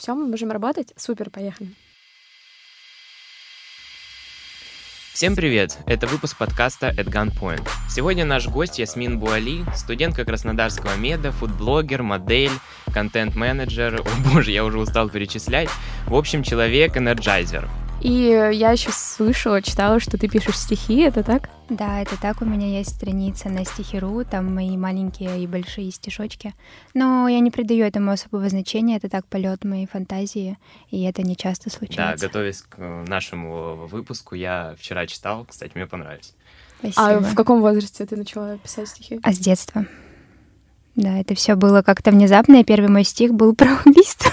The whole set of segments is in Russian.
Все, мы можем работать. Супер, поехали. Всем привет! Это выпуск подкаста At Gunpoint. Сегодня наш гость Ясмин Буали, студентка Краснодарского меда, фудблогер, модель, контент-менеджер. О боже, я уже устал перечислять. В общем, человек-энерджайзер. И я еще слышала, читала, что ты пишешь стихи, это так? Да, это так. У меня есть страница на стихиру, там мои маленькие и большие стишочки. Но я не придаю этому особого значения, это так полет моей фантазии, и это не часто случается. Да, готовясь к нашему выпуску, я вчера читал, кстати, мне понравилось. Спасибо. А в каком возрасте ты начала писать стихи? А с детства. Да, это все было как-то внезапно, и первый мой стих был про убийство.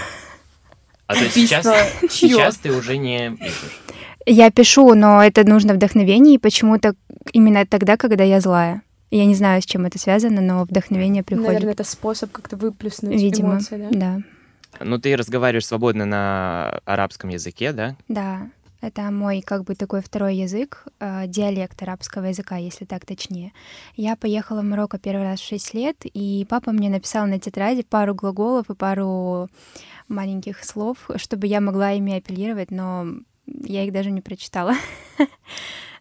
А то есть сейчас, сейчас ты уже не пишешь? Я пишу, но это нужно вдохновение, и почему-то именно тогда, когда я злая. Я не знаю, с чем это связано, но вдохновение приходит. Наверное, это способ как-то выплеснуть Видимо, эмоции, да? да. Ну, ты разговариваешь свободно на арабском языке, да? Да, это мой как бы такой второй язык, э, диалект арабского языка, если так точнее. Я поехала в Марокко первый раз в 6 лет, и папа мне написал на тетради пару глаголов и пару маленьких слов, чтобы я могла ими апеллировать, но я их даже не прочитала.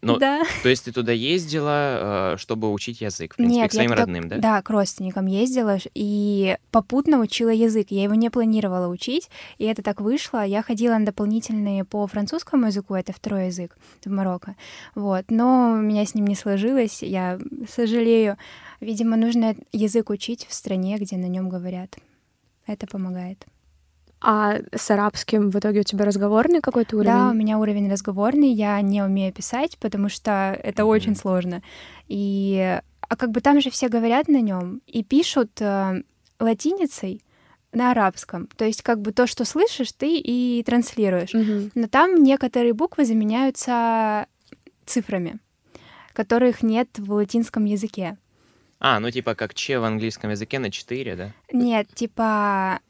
Ну, да. То есть ты туда ездила, э, чтобы учить язык, в принципе, Нет, к своим я родным, да? Да, к родственникам ездила и попутно учила язык. Я его не планировала учить, и это так вышло. Я ходила на дополнительные по французскому языку, это второй язык в Марокко. Вот, но у меня с ним не сложилось, я сожалею. Видимо, нужно язык учить в стране, где на нем говорят. Это помогает. А с арабским в итоге у тебя разговорный какой-то уровень? Да, у меня уровень разговорный, я не умею писать, потому что это Мгм. очень сложно. И а как бы там же все говорят на нем и пишут э, латиницей на арабском. То есть как бы то, что слышишь, ты и транслируешь. Мгм. Но там некоторые буквы заменяются цифрами, которых нет в латинском языке. А, ну типа как че в английском языке на 4, да? Нет, типа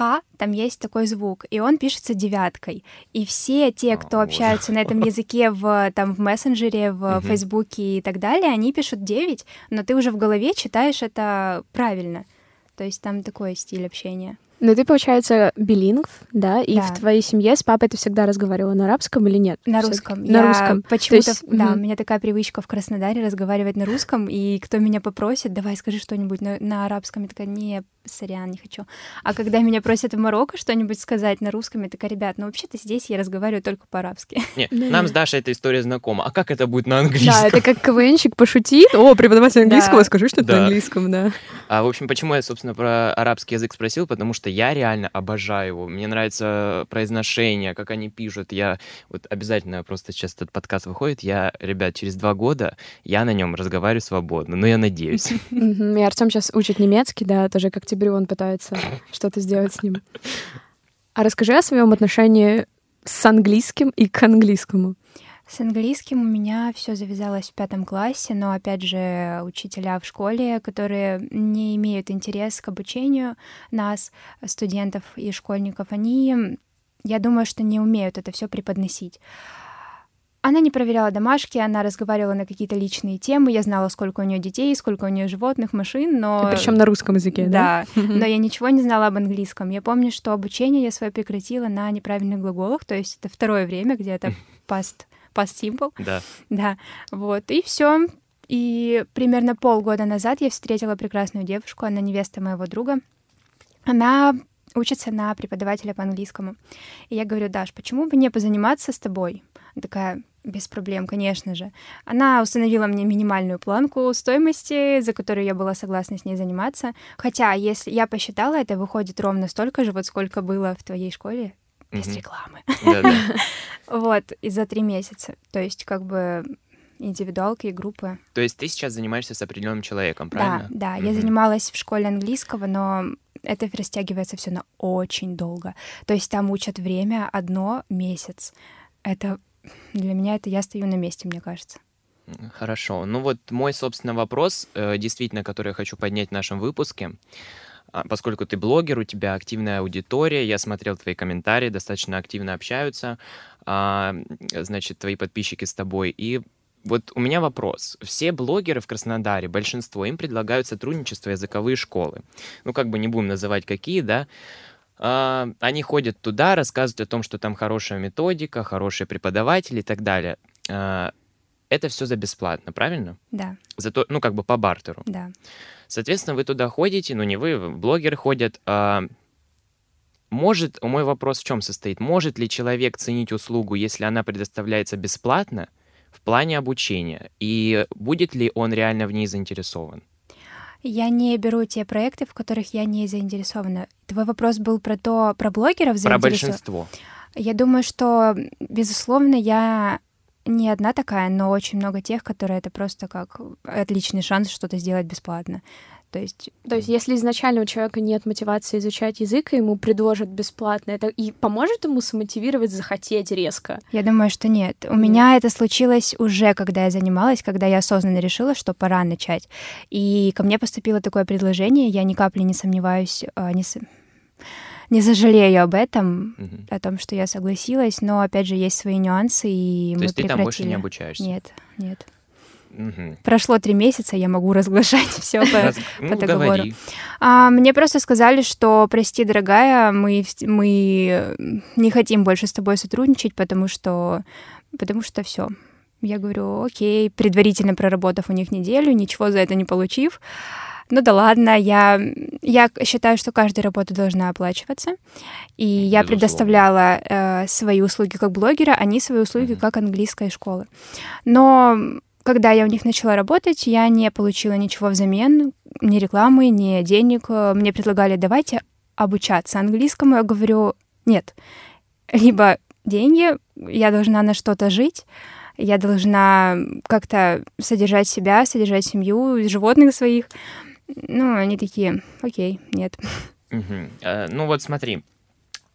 К, там есть такой звук, и он пишется девяткой. И все те, О, кто боже. общаются на этом языке в, там, в мессенджере, в Мгм. Фейсбуке и так далее, они пишут 9, но ты уже в голове читаешь это правильно. То есть там такой стиль общения. Ну, ты, получается, билингв, да? И Да. в твоей семье с папой ты всегда разговаривала на арабском или нет? На русском. На Я русском. Почему-то, То есть, да, мгм. у меня такая привычка в Краснодаре разговаривать на русском, и кто меня попросит, давай скажи что-нибудь на, на арабском, я такая, не, сорян, не хочу. А когда меня просят в Марокко что-нибудь сказать на русском, я такая, ребят, ну вообще-то здесь я разговариваю только по-арабски. Не, Да. нам с Дашей эта история знакома. А как это будет на английском? Да, это как КВНщик пошутит. О, преподаватель английского, скажи что-то на английском, да. А, в общем, почему я, собственно, про арабский язык спросил? Потому что я реально обожаю его. Мне нравится произношение, как они пишут. Я вот обязательно просто сейчас этот подкаст выходит. Я, ребят, через два года я на нем разговариваю свободно. Ну, я надеюсь. И Артем сейчас учит немецкий, да, тоже к октябрю он пытается что-то сделать с ним. А расскажи о своем отношении с английским и к английскому. С английским у меня все завязалось в пятом классе, но опять же учителя в школе, которые не имеют интерес к обучению нас, студентов и школьников, они, я думаю, что не умеют это все преподносить. Она не проверяла домашки, она разговаривала на какие-то личные темы. Я знала, сколько у нее детей, сколько у нее животных, машин, но Причем на русском языке, да? да, но я ничего не знала об английском. Я помню, что обучение я свое прекратила на неправильных глаголах, то есть это второе время, где это past, past simple, Да. да, вот, и все. И примерно полгода назад я встретила прекрасную девушку, она невеста моего друга. Она учится на преподавателя по английскому. И я говорю, Даш, почему бы не позаниматься с тобой? Она такая, без проблем, конечно же. Она установила мне минимальную планку стоимости, за которую я была согласна с ней заниматься. Хотя, если я посчитала, это выходит ровно столько же, вот сколько было в твоей школе, без Мгм. рекламы. Да-да. Вот, и за три месяца. То есть, как бы индивидуалки и группы. То есть ты сейчас занимаешься с определенным человеком, правильно? Да, да. Я занималась в школе английского, но это растягивается все на очень долго. То есть там учат время одно месяц. Это для меня это я стою на месте, мне кажется. Хорошо. Ну вот мой, собственно, вопрос, э, действительно, который я хочу поднять в нашем выпуске. А, Поскольку ты блогер, у тебя активная аудитория, я смотрел твои комментарии, достаточно активно общаются, а, значит, твои подписчики с тобой. И вот у меня вопрос. Все блогеры в Краснодаре, большинство, им предлагают сотрудничество языковые школы. Ну, как бы не будем называть какие, да. А, они ходят туда, рассказывают о том, что там хорошая методика, хорошие преподаватели и так далее. А, это все за бесплатно, правильно? Да, Зато, ну, как бы по бартеру. да. Соответственно, вы туда ходите, ну, не вы, блогеры ходят. а, может, мой вопрос в чем состоит? Может ли человек ценить услугу, если она предоставляется бесплатно в плане обучения? И будет ли он реально в ней заинтересован? Я не беру те проекты, в которых я не заинтересована. Твой вопрос был про то, про блогеров Про заинтересо- большинство. Я думаю, что, безусловно, я не одна такая, но очень много тех, которые это просто как отличный шанс что-то сделать бесплатно. То есть То есть, если изначально у человека нет мотивации изучать язык, и ему предложат бесплатно, это и поможет ему смотивировать, захотеть резко. я думаю, что нет. У меня это случилось уже, когда я занималась, когда я осознанно решила, что пора начать. И ко мне поступило такое предложение, я ни капли не сомневаюсь, а, не, с- не сожалею об этом, Мгм. о том, что я согласилась, но опять же есть свои нюансы, и То мы есть ты там больше не прекратили. обучаешься? Нет, нет. Мгм. Прошло три месяца, я могу разглашать все Раз- Ну, договору. говори. А, мне просто сказали, что, прости, дорогая, мы, мы не хотим больше с тобой сотрудничать, потому что, потому что все. Я говорю, окей, предварительно проработав у них неделю, ничего за это не получив. Ну да ладно, я, я считаю, что каждая работа должна оплачиваться. И я Безусловно. предоставляла э, свои услуги как блогера, они свои услуги Мгм. как английской школы. Но когда я у них начала работать, я не получила ничего взамен, ни рекламы, ни денег. Мне предлагали, давайте обучаться английскому. Я говорю, нет. Либо деньги, я должна на что-то жить, я должна как-то содержать себя, содержать семью, животных своих. Ну, они такие, окей, нет. Э, Ну вот смотри,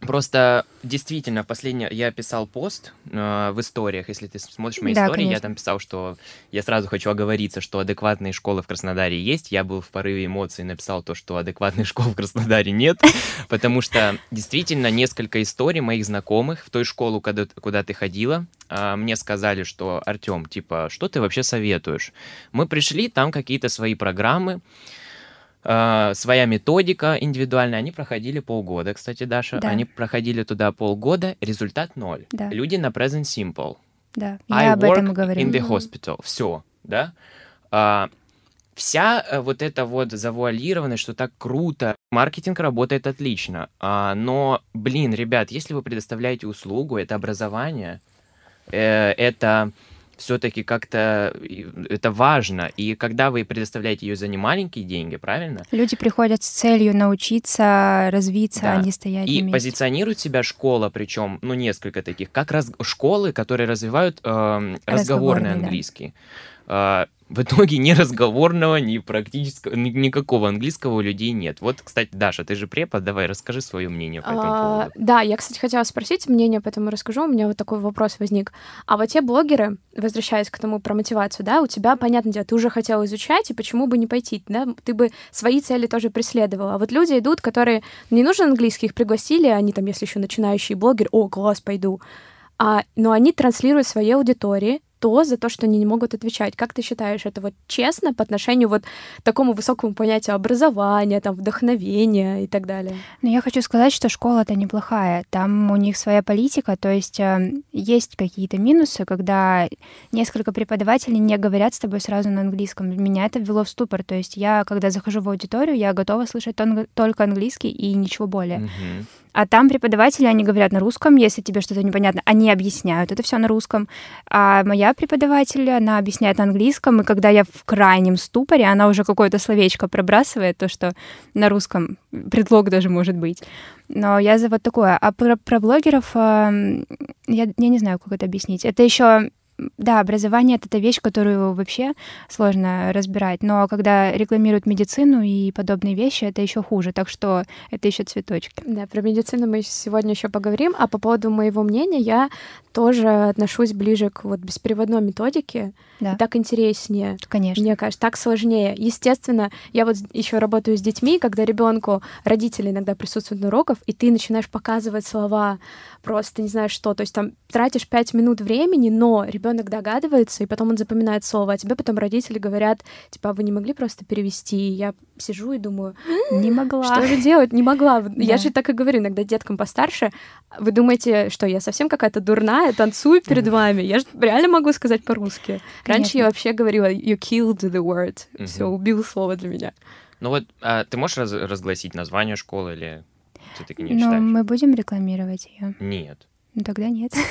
просто действительно последнее я писал пост э, в историях, если ты смотришь мои Да, истории, я конечно. там писал, что я сразу хочу оговориться, что адекватные школы в Краснодаре есть. Я был в порыве эмоций и написал то, что адекватных школ в Краснодаре нет, потому что действительно несколько историй моих знакомых в той школу, куда, куда ты ходила, а, мне сказали, что Артем, типа, что ты вообще советуешь? Мы пришли, там какие-то свои программы, а, своя методика индивидуальная. Они проходили полгода, кстати, Даша. Да. Они проходили туда полгода, результат ноль. Да. Люди на present simple. Да, I я об этом говорю. in the hospital. Все, да? А, вся э, вот эта вот завуалированность, что так круто, маркетинг работает отлично. А, но, блин, ребят, если вы предоставляете услугу, это образование, э, это все-таки как-то это важно. И когда вы предоставляете ее за немаленькие деньги, правильно? Люди приходят с целью научиться, развиться, Да. а не стоять И позиционирует себя школа, причем, ну, несколько таких, как раз школы, которые развивают эм, разговорный Разговорный, да. английский. А, в итоге ни разговорного, ни практического, ни- никакого английского у людей нет. Вот, кстати, Даша, ты же препод, давай расскажи свое мнение по этому А, поводу. да, я, кстати, хотела спросить мнение, поэтому расскажу. У меня вот такой вопрос возник. А вот те блогеры, возвращаясь к тому про мотивацию, да, у тебя, понятное дело, ты уже хотел изучать, и почему бы не пойти, да? Ты бы свои цели тоже преследовала. А вот люди идут, которые... Не нужен английский, их пригласили, они там, если еще начинающий блогер, о, класс, пойду. А, но они транслируют своей аудитории то за то, что они не могут отвечать. Как ты считаешь, это вот честно по отношению вот к такому высокому понятию образования, там, вдохновения и так далее? Но я хочу сказать, что школа-то неплохая. Там у них своя политика, то есть э, есть какие-то минусы, когда несколько преподавателей не говорят с тобой сразу на английском. Меня это ввело в ступор. То есть я, когда захожу в аудиторию, я готова слышать тон- только английский и ничего более. Мгм. А там преподаватели, они говорят на русском, если тебе что-то непонятно, они объясняют, это все на русском. А моя преподаватель, она объясняет на английском, и когда я в крайнем ступоре, она уже какое-то словечко пробрасывает, то, что на русском предлог даже может быть. Но я за вот такое. А про, про блогеров эм, я, я не знаю, как это объяснить. Это еще да, образование это та вещь, которую вообще сложно разбирать. Но когда рекламируют медицину и подобные вещи, это еще хуже. Так что это еще цветочки. Да, про медицину мы сегодня еще поговорим. А по поводу моего мнения, я тоже отношусь ближе к вот бесприводной методике. Да. И так интереснее. Конечно. Мне кажется, так сложнее. Естественно, я вот еще работаю с детьми, когда ребенку родители иногда присутствуют на уроках, и ты начинаешь показывать слова, просто не знаю что. То есть там тратишь пять минут времени, но ребенок ребенок догадывается, и потом он запоминает слово, а тебе потом родители говорят, типа, а вы не могли просто перевести? И я сижу и думаю, не могла. Что же делать? Не могла. Да. Я же так и говорю иногда деткам постарше. Вы думаете, что я совсем какая-то дурная, танцую перед вами? Я же реально могу сказать по-русски. Раньше я вообще говорила, you killed the word. Все, убил слово для меня. Ну вот, а ты можешь раз разгласить название школы или все-таки не Ну, читаешь? мы будем рекламировать ее. Нет. Ну, тогда нет.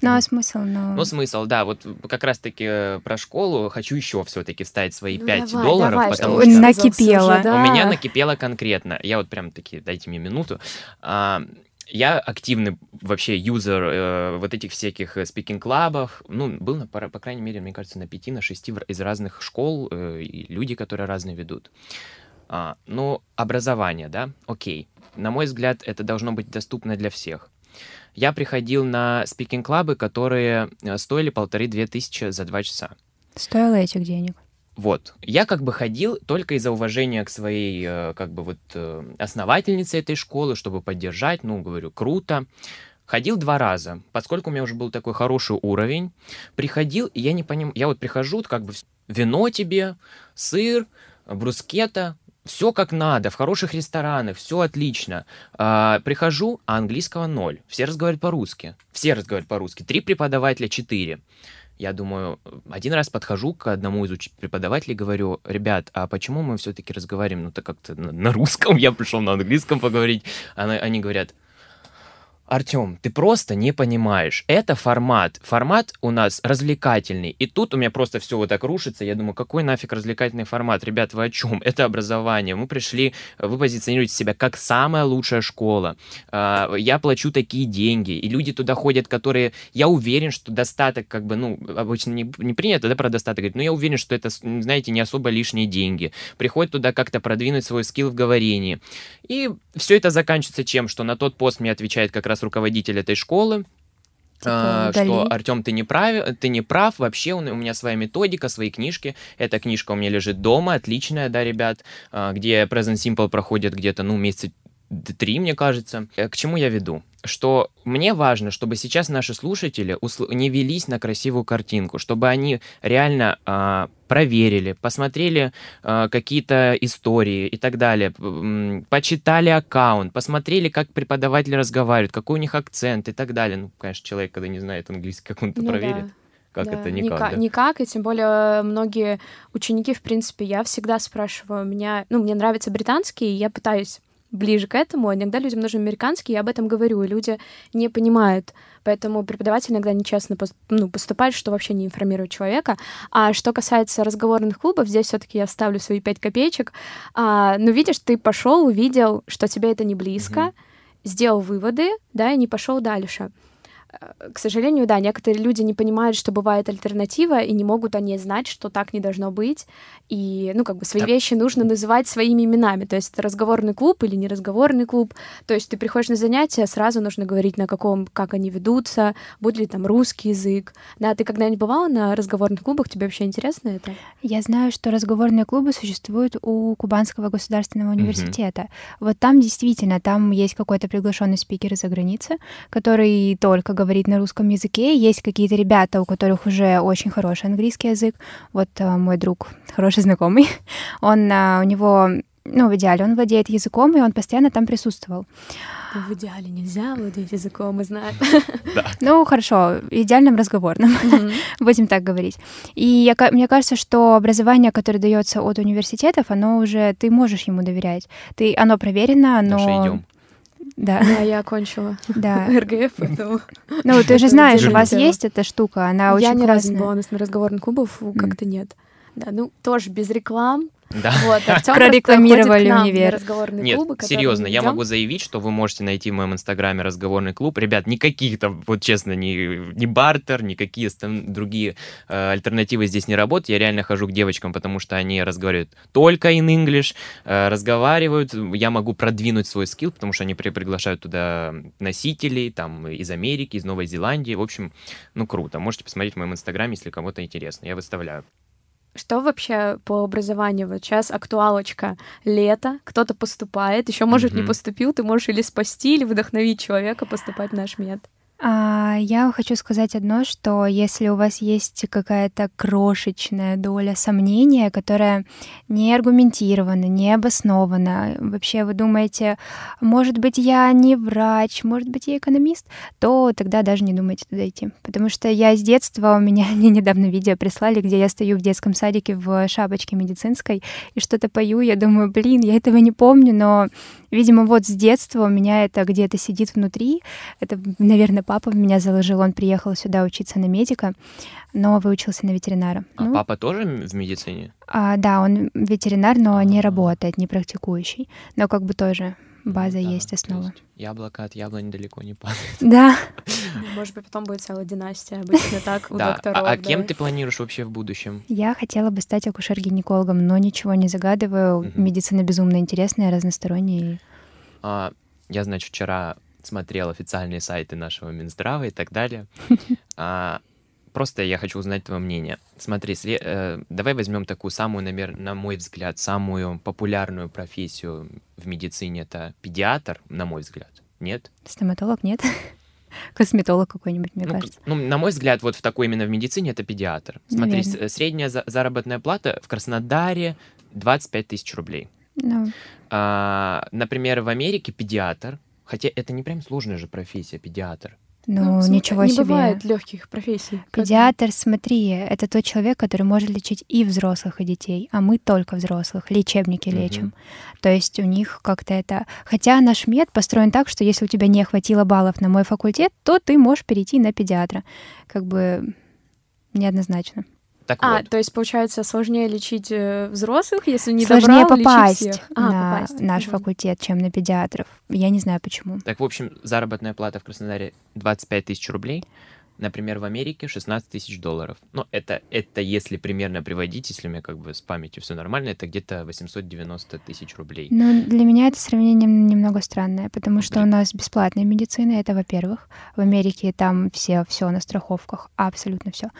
Ну, а смысл? Ну, Ну, смысл, да, вот как раз-таки э, про школу хочу еще все-таки вставить свои Ну, 5 давай, долларов, давай, потому что Накипело. уже, да. у меня накипело конкретно. Я вот прям таки, дайте мне минуту. А, я активный вообще юзер э, вот этих всяких speaking club ов. Ну, был, на, по, по крайней мере, мне кажется, на пяти, на шести из разных школ, э, и люди, которые разные ведут. А, ну, образование, да, окей. На мой взгляд, это должно быть доступно для всех. Я приходил на спикинг-клабы, которые э, стоили полторы-две тысячи за два часа. стоило этих денег. Вот. Я как бы ходил только из-за уважения к своей, э, как бы вот, э, основательнице этой школы, чтобы поддержать. Ну, говорю, круто. Ходил два раза, поскольку у меня уже был такой хороший уровень. Приходил, и я не понимаю, я вот прихожу, как бы вино тебе, сыр, брускета, все как надо, в хороших ресторанах, все отлично. А, прихожу, а английского ноль. Все разговаривают по-русски. Все разговаривают по-русски. Три преподавателя, четыре. Я думаю, один раз подхожу к одному из уч- преподавателей говорю, ребят, а почему мы все-таки разговариваем, ну, так как-то на, на русском, я пришел на английском поговорить. Она- они говорят, Артем, ты просто не понимаешь. Это формат. Формат у нас развлекательный. И тут у меня просто все вот так рушится. Я думаю, какой нафиг развлекательный формат? Ребят, вы о чем? Это образование. Мы пришли, вы позиционируете себя как самая лучшая школа. А, Я плачу такие деньги. И люди туда ходят, которые... Я уверен, что достаток, как бы, ну, обычно не, не принято, да, про достаток говорить, но я уверен, что это, знаете, не особо лишние деньги. Приходят туда как-то продвинуть свой скилл в говорении. И все это заканчивается чем? Что на тот пост мне отвечает как раз руководитель этой школы, Типа, что. Артем, ты не прав, ты не прав, вообще у, у меня своя методика, свои книжки. Эта книжка у меня лежит дома, отличная, да, ребят, а, где Present Simple проходит где-то, ну, месяца три, мне кажется. Э, К чему я веду? Что мне важно, чтобы сейчас наши слушатели не велись на красивую картинку, чтобы они реально а, проверили, посмотрели а, какие-то истории и так далее, почитали аккаунт, посмотрели, как преподаватели разговаривают, какой у них акцент и так далее. Ну, конечно, человек, когда не знает английский, как он это Ну да. проверит? Как Да, это никак, Ника- да? Никак, и тем более многие ученики, в принципе, я всегда спрашиваю, меня, ну, мне нравится британский, и я пытаюсь ближе к этому, иногда людям нужен американский, я об этом говорю, и люди не понимают. Поэтому преподаватель иногда нечестно ну, поступает, что вообще не информирует человека. А что касается разговорных клубов, здесь все таки я ставлю свои пять копеечек. А, ну, видишь, ты пошел, увидел, что тебе это не близко, Мгм. сделал выводы, да, и не пошел дальше. Э, К сожалению, да, некоторые люди не понимают, что бывает альтернатива, и не могут они знать, что так не должно быть. И, ну, как бы свои Так. вещи нужно называть своими именами. То есть это разговорный клуб или неразговорный клуб. То есть ты приходишь на занятия, сразу нужно говорить, на каком, как они ведутся, будет ли там русский язык. Да, ты когда-нибудь бывала на разговорных клубах? Тебе вообще интересно это? Я знаю, что разговорные клубы существуют у Кубанского государственного университета. Вот там действительно, там есть какой-то приглашенный спикер из-за границы, который только говорит на русском языке. Есть какие-то ребята, у которых уже очень хороший английский язык. Вот э, мой друг, хороший знакомый, он, э, у него, ну, в идеале, он владеет языком, и он постоянно там присутствовал. В идеале нельзя владеть языком, мы знаем. Ну, хорошо, идеальным разговорным. будем так говорить. И я, мне кажется, что образование, которое дается от университетов, оно уже ты можешь ему доверять. Ты, оно проверено, оно. Даша, идем. Да, Да, я окончила да. РГФ, поэтому... Ну, ты же знаешь, у вас есть эта штука, она Я очень ни разу не была на разговорных клубах, как-то нет. Да, ну тоже без реклам. Да. Вот, Артём Прорекламировали нам универ. разговорные Нет, клубы, серьезно, я могу заявить, что вы можете найти в моем инстаграме разговорный клуб. Ребят, никаких там, вот честно, ни, ни бартер, никакие стан- другие э, альтернативы здесь не работают. Я реально хожу к девочкам, потому что они разговаривают только in English, э, разговаривают. Я могу продвинуть свой скилл, потому что они при- приглашают туда носителей там из Америки, из Новой Зеландии. В общем, ну круто. Можете посмотреть в моем инстаграме, если кому-то интересно. Я выставляю. Что вообще по образованию? Вот сейчас актуалочка лето, кто-то поступает, еще может не Мгм. поступил, ты можешь или спасти, или вдохновить человека поступать в наш мед. А, я хочу сказать одно, что если у вас есть какая-то крошечная доля сомнения, которая не аргументирована, не обоснована, вообще вы думаете, может быть, я не врач, может быть, я экономист, то тогда даже не думайте туда идти. Потому что я с детства, у меня мне недавно видео прислали, где я стою в детском садике в шапочке медицинской и что-то пою, я думаю, блин, я этого не помню, но Видимо, вот с детства у меня это где-то сидит внутри. Это, наверное, папа в меня заложил. Он приехал сюда учиться на медика, но выучился на ветеринара. А ну, папа тоже в медицине? А, да, он ветеринар, но не работает, не практикующий. Но как бы тоже база да, есть, основа. Есть яблоко от яблони далеко не падает. Да. Может быть, потом будет целая династия. Обычно так у докторов. А, а кем ты планируешь вообще в будущем? Я хотела бы стать акушер-гинекологом, но ничего не загадываю. Медицина безумно интересная, разносторонняя. А, я, значит, вчера смотрел официальные сайты нашего Минздрава и так далее. А, просто я хочу узнать твое мнение. Смотри, сли, э, давай возьмем такую самую, наверное, на мой взгляд, самую популярную профессию в медицине. Это педиатр, на мой взгляд. Нет? Стоматолог нет? Косметолог какой-нибудь, мне ну, кажется. Ну, на мой взгляд, вот в такой именно в медицине это педиатр. Смотри, Наверное. средняя за заработная плата в Краснодаре 25 тысяч рублей. Ну. А, например, в Америке педиатр, хотя это не прям сложная же профессия, педиатр. Ну, ну ничего не себе. Не бывает легких профессий. Педиатр, смотри, это тот человек, который может лечить и взрослых, и детей, а мы только взрослых, лечебники угу. лечим. То есть у них как-то это... Хотя наш мед построен так, что если у тебя не хватило баллов на мой факультет, то ты можешь перейти на педиатра. Как бы неоднозначно. Так а, вот. то есть, получается, сложнее лечить э, взрослых, если не сложнее добрал, попасть всех. А, на попасть. наш угу. факультет, чем на педиатров. Я не знаю почему. Так, в общем, заработная плата в Краснодаре 25 тысяч рублей. Например, в Америке 16 тысяч долларов. Но это, это если примерно приводить, если у меня как бы с памятью все нормально, это где-то 890 тысяч рублей. Ну, для меня это сравнение немного странное, потому что Блин. у нас бесплатная медицина, это во-первых. В Америке там все, все на страховках, абсолютно все.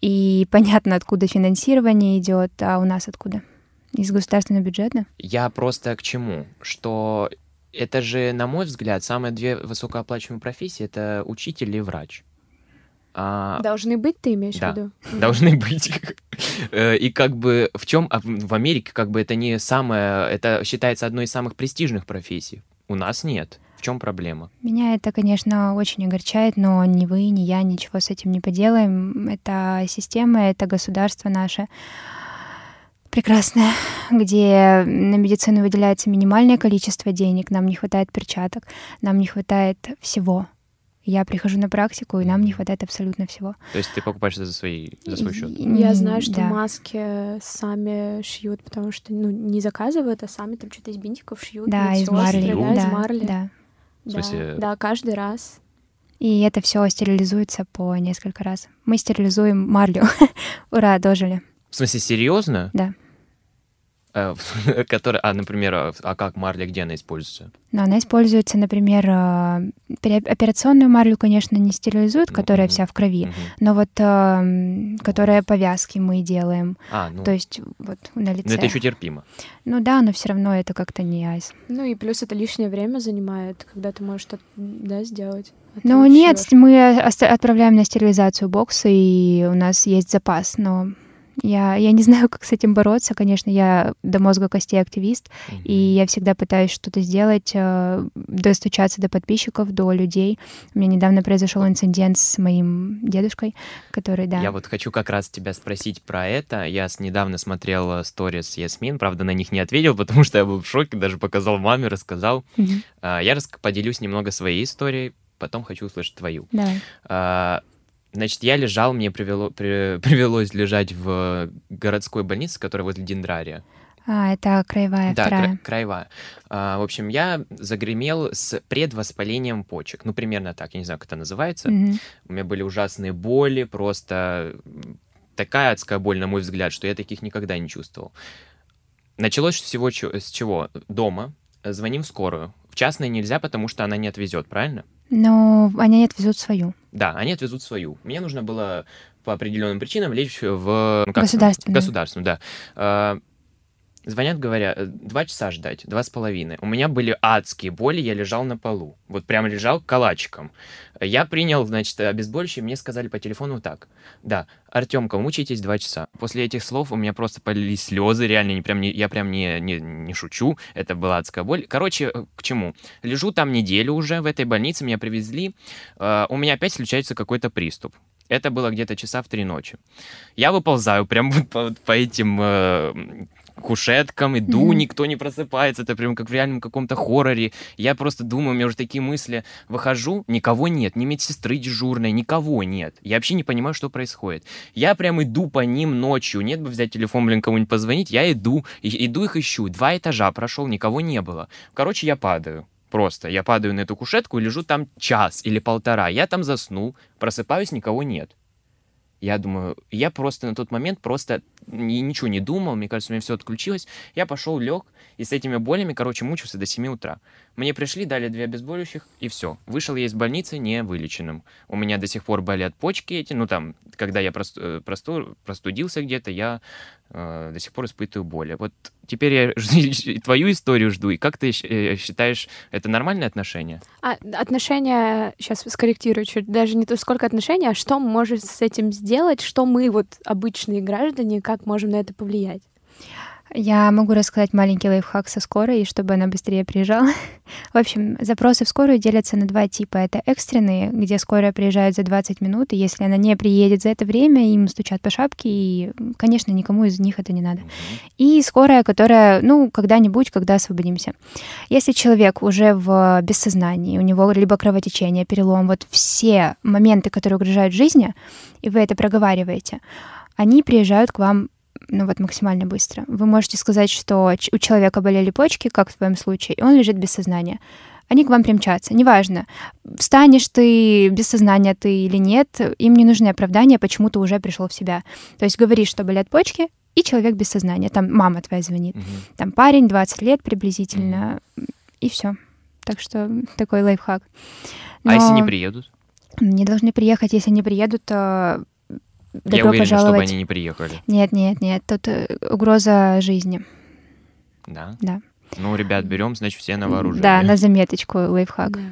И понятно, откуда финансирование идет, а у нас откуда? Из государственного бюджета? Я просто к чему? Что это же, на мой взгляд, самые две высокооплачиваемые профессии — это учитель и врач. А... Должны быть, ты имеешь да, в виду? Должны быть. Э, и как бы в чем а в Америке как бы это не самое, это считается одной из самых престижных профессий. У нас нет. В чем проблема? Меня это, конечно, очень огорчает, но ни вы, ни я ничего с этим не поделаем. Это система, это государство наше прекрасное, где на медицину выделяется минимальное количество денег, нам не хватает перчаток, нам не хватает всего. Я прихожу на практику, и нам не хватает абсолютно всего. То есть ты покупаешь это за, свои, за свой счет? Я знаю, что да. маски сами шьют, потому что ну, не заказывают, а сами там что-то из бинтиков шьют. Да, из марли. Да, да, из марли. Да. В смысле... да, да, каждый раз. И это все стерилизуется по несколько раз. Мы стерилизуем марлю. Ура, дожили. В смысле, серьезно? Да. Э, который, а, например, а, а как марля, где она используется? Ну, она используется, например, а, операционную марлю, конечно, не стерилизуют, которая вся в крови, но вот которая повязки мы делаем. А, ну. То есть вот на лице. Но это еще терпимо. Ну да, но все равно это как-то не айс. Ну и плюс это лишнее время занимает, когда ты можешь что-то да, сделать. А ну нет, мы отправляем на стерилизацию боксы, и у нас есть запас, но я, я не знаю, как с этим бороться. Конечно, я до мозга костей активист, mm-hmm. и я всегда пытаюсь что-то сделать, э, достучаться до подписчиков, до людей. У меня недавно произошел инцидент с моим дедушкой, который, да. Я вот хочу как раз тебя спросить про это. Я недавно смотрел сторис Ясмин, правда, на них не ответил, потому что я был в шоке, даже показал маме, рассказал. Mm-hmm. Я поделюсь немного своей историей, потом хочу услышать твою. Да. Значит, я лежал, мне привело, при, привелось лежать в городской больнице, которая возле Дендрария. А, это краевая да, вторая. Кра- краевая. А, в общем, я загремел с предвоспалением почек. Ну, примерно так, я не знаю, как это называется. Mm-hmm. У меня были ужасные боли, просто такая адская боль, на мой взгляд, что я таких никогда не чувствовал. Началось всего с чего? Дома. Звоним в скорую. Частной нельзя, потому что она не отвезет, правильно? Но они отвезут свою. Да, они отвезут свою. Мне нужно было по определенным причинам лечь в... Ну, государственную. Государственную, да. Звонят, говорят, «Э, два часа ждать, два с половиной. У меня были адские боли, я лежал на полу. Вот прям лежал калачиком. Я принял, значит, обезболивающее, мне сказали по телефону так. Да, Артемка, мучитесь два часа. После этих слов у меня просто полились слезы, реально, не, прям не, я прям не, не, не шучу, это была адская боль. Короче, э, к чему? Лежу там неделю уже в этой больнице, меня привезли, э, у меня опять случается какой-то приступ. Это было где-то часа в три ночи. Я выползаю прям по, по этим кушеткам, иду, mm-hmm. никто не просыпается, это прям как в реальном каком-то хорроре. Я просто думаю, у меня уже такие мысли. Выхожу, никого нет, ни медсестры дежурной, никого нет. Я вообще не понимаю, что происходит. Я прям иду по ним ночью, нет бы взять телефон, блин, кому-нибудь позвонить, я иду, и, иду их ищу. Два этажа прошел, никого не было. Короче, я падаю. Просто я падаю на эту кушетку и лежу там час или полтора. Я там заснул, просыпаюсь, никого нет. Я думаю, я просто на тот момент просто ничего не думал, мне кажется, у меня все отключилось. Я пошел, лег, и с этими болями, короче, мучился до 7 утра. Мне пришли, дали две обезболивающих, и все. Вышел я из больницы не вылеченным. У меня до сих пор болят почки эти, ну там, когда я просту, э, просту, простудился где-то, я э, до сих пор испытываю боли. Вот теперь я твою историю жду, и как ты э, считаешь, это нормальное отношение? А, отношения, сейчас скорректирую чуть, даже не то сколько отношений, а что может с этим сделать, что мы вот обычные граждане, как можем на это повлиять? Я могу рассказать маленький лайфхак со скорой, чтобы она быстрее приезжала. в общем, запросы в скорую делятся на два типа. Это экстренные, где скорая приезжает за 20 минут, и если она не приедет за это время, им стучат по шапке, и, конечно, никому из них это не надо. И скорая, которая, ну, когда-нибудь, когда освободимся. Если человек уже в бессознании, у него либо кровотечение, перелом, вот все моменты, которые угрожают жизни, и вы это проговариваете, они приезжают к вам ну вот максимально быстро. Вы можете сказать, что у человека болели почки, как в твоем случае, и он лежит без сознания. Они к вам примчатся. Неважно, встанешь ты без сознания ты или нет, им не нужны оправдания, почему ты уже пришел в себя. То есть говоришь, что болят почки, и человек без сознания. Там мама твоя звонит. Угу. Там парень, 20 лет приблизительно, угу. и все. Так что такой лайфхак. Но... А если не приедут? Не должны приехать. Если не приедут, то Добро Я уверен, пожаловать. чтобы они не приехали. Нет, нет, нет, тут э, угроза жизни. Да? Да. Ну, ребят, берем, значит, все на вооружение. Да, на заметочку лайфхак. Да.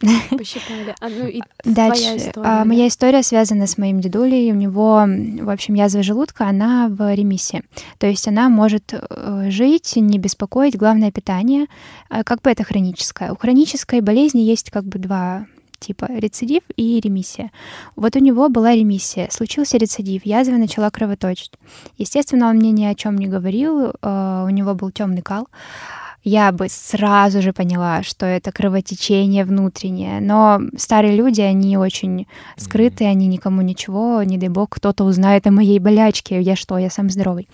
Посчитали. А, ну, и Дальше. История, а, да? Моя история связана с моим дедулей. У него, в общем, язва желудка, она в ремиссии. То есть она может э, жить, не беспокоить. Главное питание. А как бы это хроническое. У хронической болезни есть как бы два типа рецидив и ремиссия. Вот у него была ремиссия, случился рецидив, язва начала кровоточить. Естественно, он мне ни о чем не говорил, э, у него был темный кал. Я бы сразу же поняла, что это кровотечение внутреннее. Но старые люди, они очень скрытые, они никому ничего, не дай бог, кто-то узнает о моей болячке. Я что, я сам здоровый.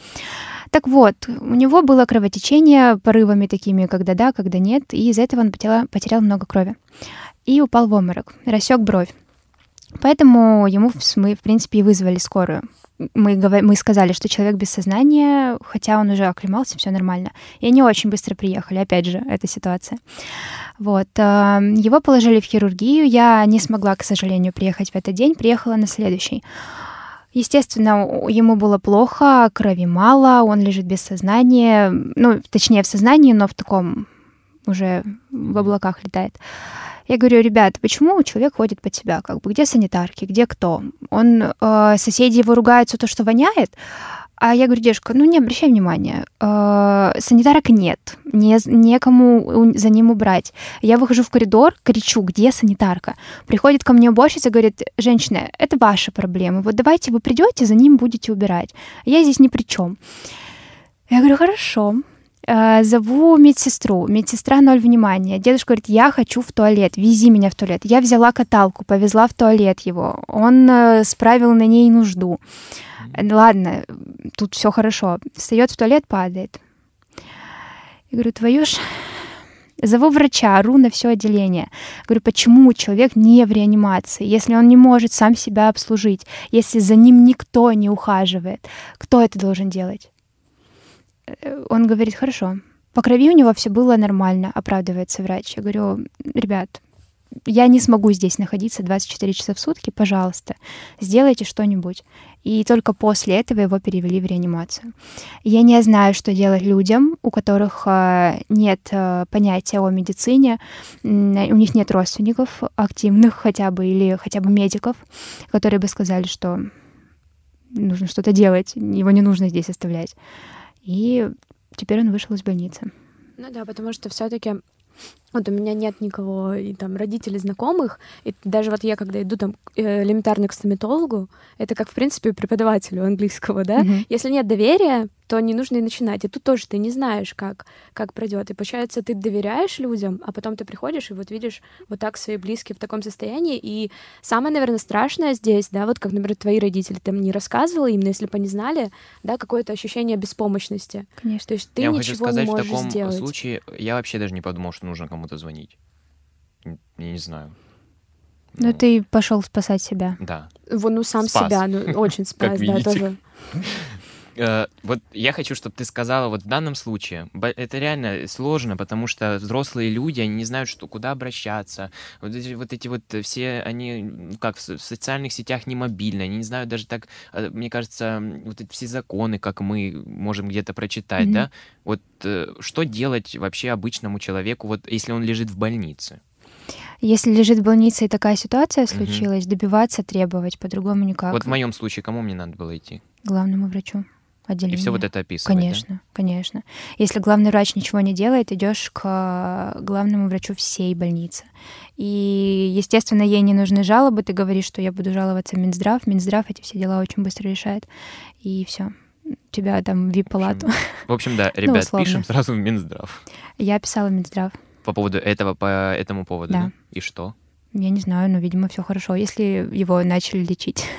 Так вот, у него было кровотечение порывами такими, когда да, когда нет, и из-за этого он потерял, потерял много крови и упал в обморок, рассек бровь. Поэтому ему мы, в принципе, и вызвали скорую. Мы, мы сказали, что человек без сознания, хотя он уже оклемался, все нормально. И они очень быстро приехали, опять же, эта ситуация. Вот. А, его положили в хирургию. Я не смогла, к сожалению, приехать в этот день, приехала на следующий. Естественно, ему было плохо, крови мало, он лежит без сознания, ну, точнее, в сознании, но в таком уже в облаках летает. Я говорю, ребят, почему человек ходит под себя? Как бы где санитарки, где кто? Он э, соседи его ругаются то, что воняет. А я говорю, девушка, ну не обращай внимания, э, санитарок нет, не, некому за ним убрать. Я выхожу в коридор, кричу, где санитарка? Приходит ко мне уборщица, говорит, женщина, это ваша проблема, вот давайте вы придете, за ним будете убирать. Я здесь ни при чем. Я говорю, хорошо. Э, зову медсестру. Медсестра ноль внимания. Дедушка говорит, я хочу в туалет, вези меня в туалет. Я взяла каталку, повезла в туалет его. Он э, справил на ней нужду. Ладно, тут все хорошо. Встает в туалет, падает. Я говорю, твою ж... Зову врача, ору на все отделение. Говорю, почему человек не в реанимации, если он не может сам себя обслужить, если за ним никто не ухаживает? Кто это должен делать? Он говорит, хорошо. По крови у него все было нормально, оправдывается врач. Я говорю, ребят, я не смогу здесь находиться 24 часа в сутки, пожалуйста, сделайте что-нибудь. И только после этого его перевели в реанимацию. Я не знаю, что делать людям, у которых э, нет э, понятия о медицине, у них нет родственников активных хотя бы или хотя бы медиков, которые бы сказали, что нужно что-то делать, его не нужно здесь оставлять. И теперь он вышел из больницы. Ну да, потому что все-таки вот у меня нет никого, и там родителей знакомых, и даже вот я, когда иду там э, элементарно к стоматологу, это как, в принципе, преподавателю английского, да, mm-hmm. если нет доверия, то не нужно и начинать. И тут тоже ты не знаешь, как, как пройдет. И получается, ты доверяешь людям, а потом ты приходишь и вот видишь вот так свои близкие в таком состоянии. И самое, наверное, страшное здесь, да, вот как, например, твои родители там не рассказывали, именно если бы они знали, да, какое-то ощущение беспомощности. Конечно. То есть ты я ничего хочу сказать, не можешь в таком сделать. случае я вообще даже не подумал, что нужно кому-то звонить. Я не знаю. Ну, ты пошел спасать себя. Да. Вон, ну, сам Спас. себя, ну, очень спас, да, видите. тоже. Э, Вот я хочу, чтобы ты сказала, вот в данном случае, это реально сложно, потому что взрослые люди, они не знают, что, куда обращаться. Вот эти вот, эти вот все, они, как в со- в социальных сетях не мобильны, они не знают даже так, э, мне кажется, вот эти все законы, как мы можем где-то прочитать, Мгм. да? Вот э, что делать вообще обычному человеку, вот если он лежит в больнице? Если лежит в больнице и такая ситуация случилась, добиваться, требовать, по-другому никак. Вот в моем случае, кому мне надо было идти? Главному врачу И отделения. все вот это описывать, да? Конечно, конечно. Если главный врач ничего не делает, идешь к главному врачу всей больницы. И, естественно, ей не нужны жалобы. Ты говоришь, что я буду жаловаться в Минздрав. Минздрав эти все дела очень быстро решает. И все. Тебя там в VIP-палату. В общем, да, ребят, условно. пишем сразу в Минздрав. Я писала в Минздрав. По поводу этого, по этому поводу, Да. да? И что? Я не знаю, но, видимо, все хорошо, если его начали лечить.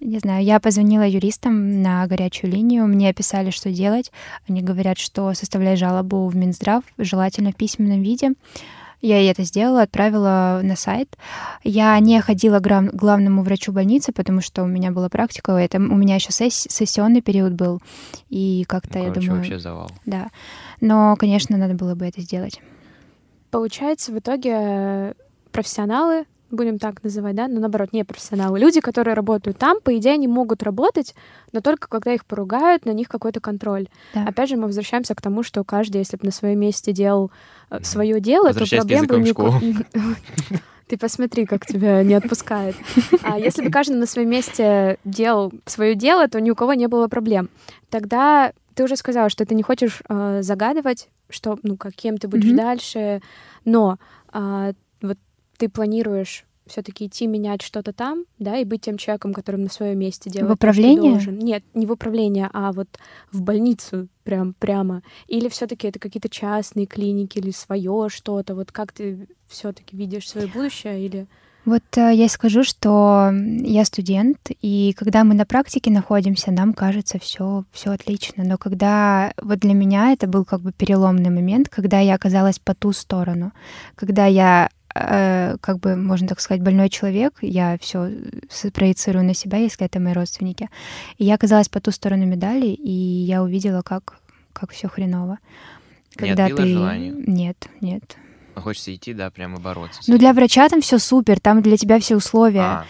Не знаю, я позвонила юристам на горячую линию, мне описали, что делать. Они говорят, что составляй жалобу в Минздрав, желательно в письменном виде. Я и это сделала, отправила на сайт. Я не ходила к главному врачу больницы, потому что у меня была практика, это у меня еще сесс- сессионный период был, и как-то Ну, я думаю, вообще завал. да. Но, конечно, надо было бы это сделать. Получается, в итоге э, профессионалы, будем так называть, да, но наоборот, не профессионалы, люди, которые работают там, по идее, они могут работать, но только когда их поругают, на них какой-то контроль. Да. Опять же, мы возвращаемся к тому, что каждый, если бы на своем месте делал Мгм. свое дело, то проблем бы нико- Ты посмотри, как тебя не отпускает. А если бы каждый на своем месте делал свое дело, то ни у кого не было проблем. Тогда ты уже сказала, что ты не хочешь э, загадывать, что, ну, каким ты будешь Мгм. дальше, но вот ты планируешь все-таки идти менять что-то там, да, и быть тем человеком, которым на своем месте делает то, что управление? должен. Нет, не в управление, а вот в больницу прям прямо. Или все-таки это какие-то частные клиники или свое что-то. Вот как ты все-таки видишь свое будущее или Вот э, я скажу, что я студент, и когда мы на практике находимся, нам кажется все все отлично. Но когда вот для меня это был как бы переломный момент, когда я оказалась по ту сторону, когда я э, как бы, можно так сказать, больной человек, я все проецирую на себя, если это мои родственники. И я оказалась по ту сторону медали, и я увидела, как, как все хреново. Не отбило желание? Нет, нет. Хочется идти, да, прямо бороться. Ну, для врача там все супер, там для тебя все условия. А.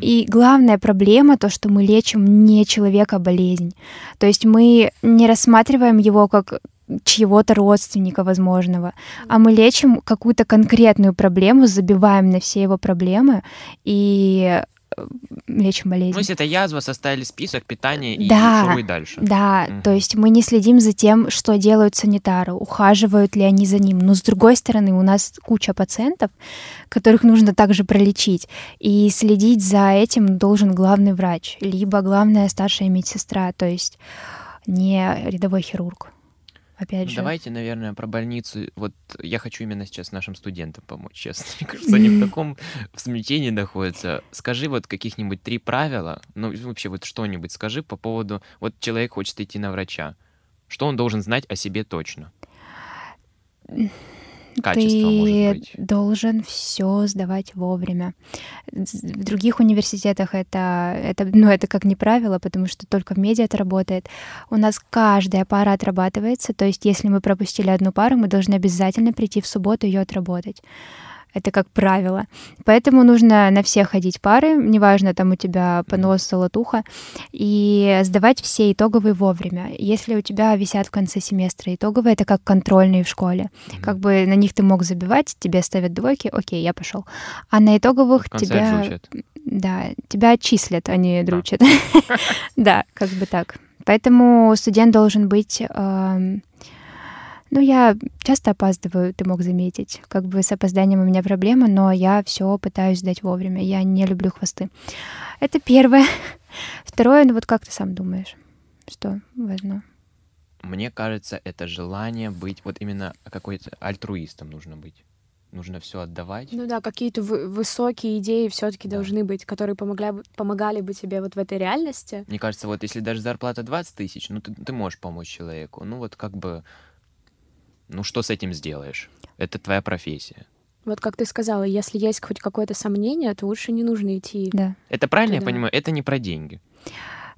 И главная проблема то, что мы лечим не человека, а болезнь. То есть мы не рассматриваем его как чьего-то родственника возможного, а мы лечим какую-то конкретную проблему, забиваем на все его проблемы и э, лечим болезнь. Ну, если это язва, составили список питания и Да, что вы дальше. Да, Мгм. то есть мы не следим за тем, что делают санитары, ухаживают ли они за ним. Но с другой стороны, у нас куча пациентов, которых нужно также пролечить. И следить за этим должен главный врач, либо главная старшая медсестра, то есть не рядовой хирург. Опять Ну, же. давайте, наверное, про больницу. Вот я хочу именно сейчас нашим студентам помочь, честно. Мне кажется, они в таком смятении находятся. Скажи вот каких-нибудь три правила, ну вообще вот что-нибудь скажи по поводу... Вот человек хочет идти на врача. Что он должен знать о себе точно? Качество, ты может быть. должен все сдавать вовремя. В других университетах это, это, ну, это как не правило, потому что только в медиа это работает. У нас каждая пара отрабатывается, то есть если мы пропустили одну пару, мы должны обязательно прийти в субботу ее отработать. Это как правило. Поэтому нужно на все ходить пары, неважно, там у тебя понос, золотуха, и сдавать все итоговые вовремя. Если у тебя висят в конце семестра итоговые, это как контрольные в школе. Мгм. Как бы на них ты мог забивать, тебе ставят двойки, окей, я пошел. А на итоговых тебя... отжучат. Да, тебя отчислят, а не дручат. Да, как бы так. Поэтому студент должен быть... Ну, я часто опаздываю, ты мог заметить. Как бы с опозданием у меня проблема, но я все пытаюсь сдать вовремя. Я не люблю хвосты. Это первое. Второе, ну вот как ты сам думаешь, что важно? Мне кажется, это желание быть вот именно какой-то альтруистом нужно быть. Нужно все отдавать. Ну да, какие-то вы- высокие идеи все-таки Да. должны быть, которые помогли, помогали бы тебе вот в этой реальности. Мне кажется, вот если даже зарплата 20 тысяч, ну ты, ты можешь помочь человеку. Ну вот как бы, ну что с этим сделаешь? Это твоя профессия. Вот как ты сказала, если есть хоть какое-то сомнение, то лучше не нужно идти. Да. Это правильно я Да. понимаю? Это не про деньги.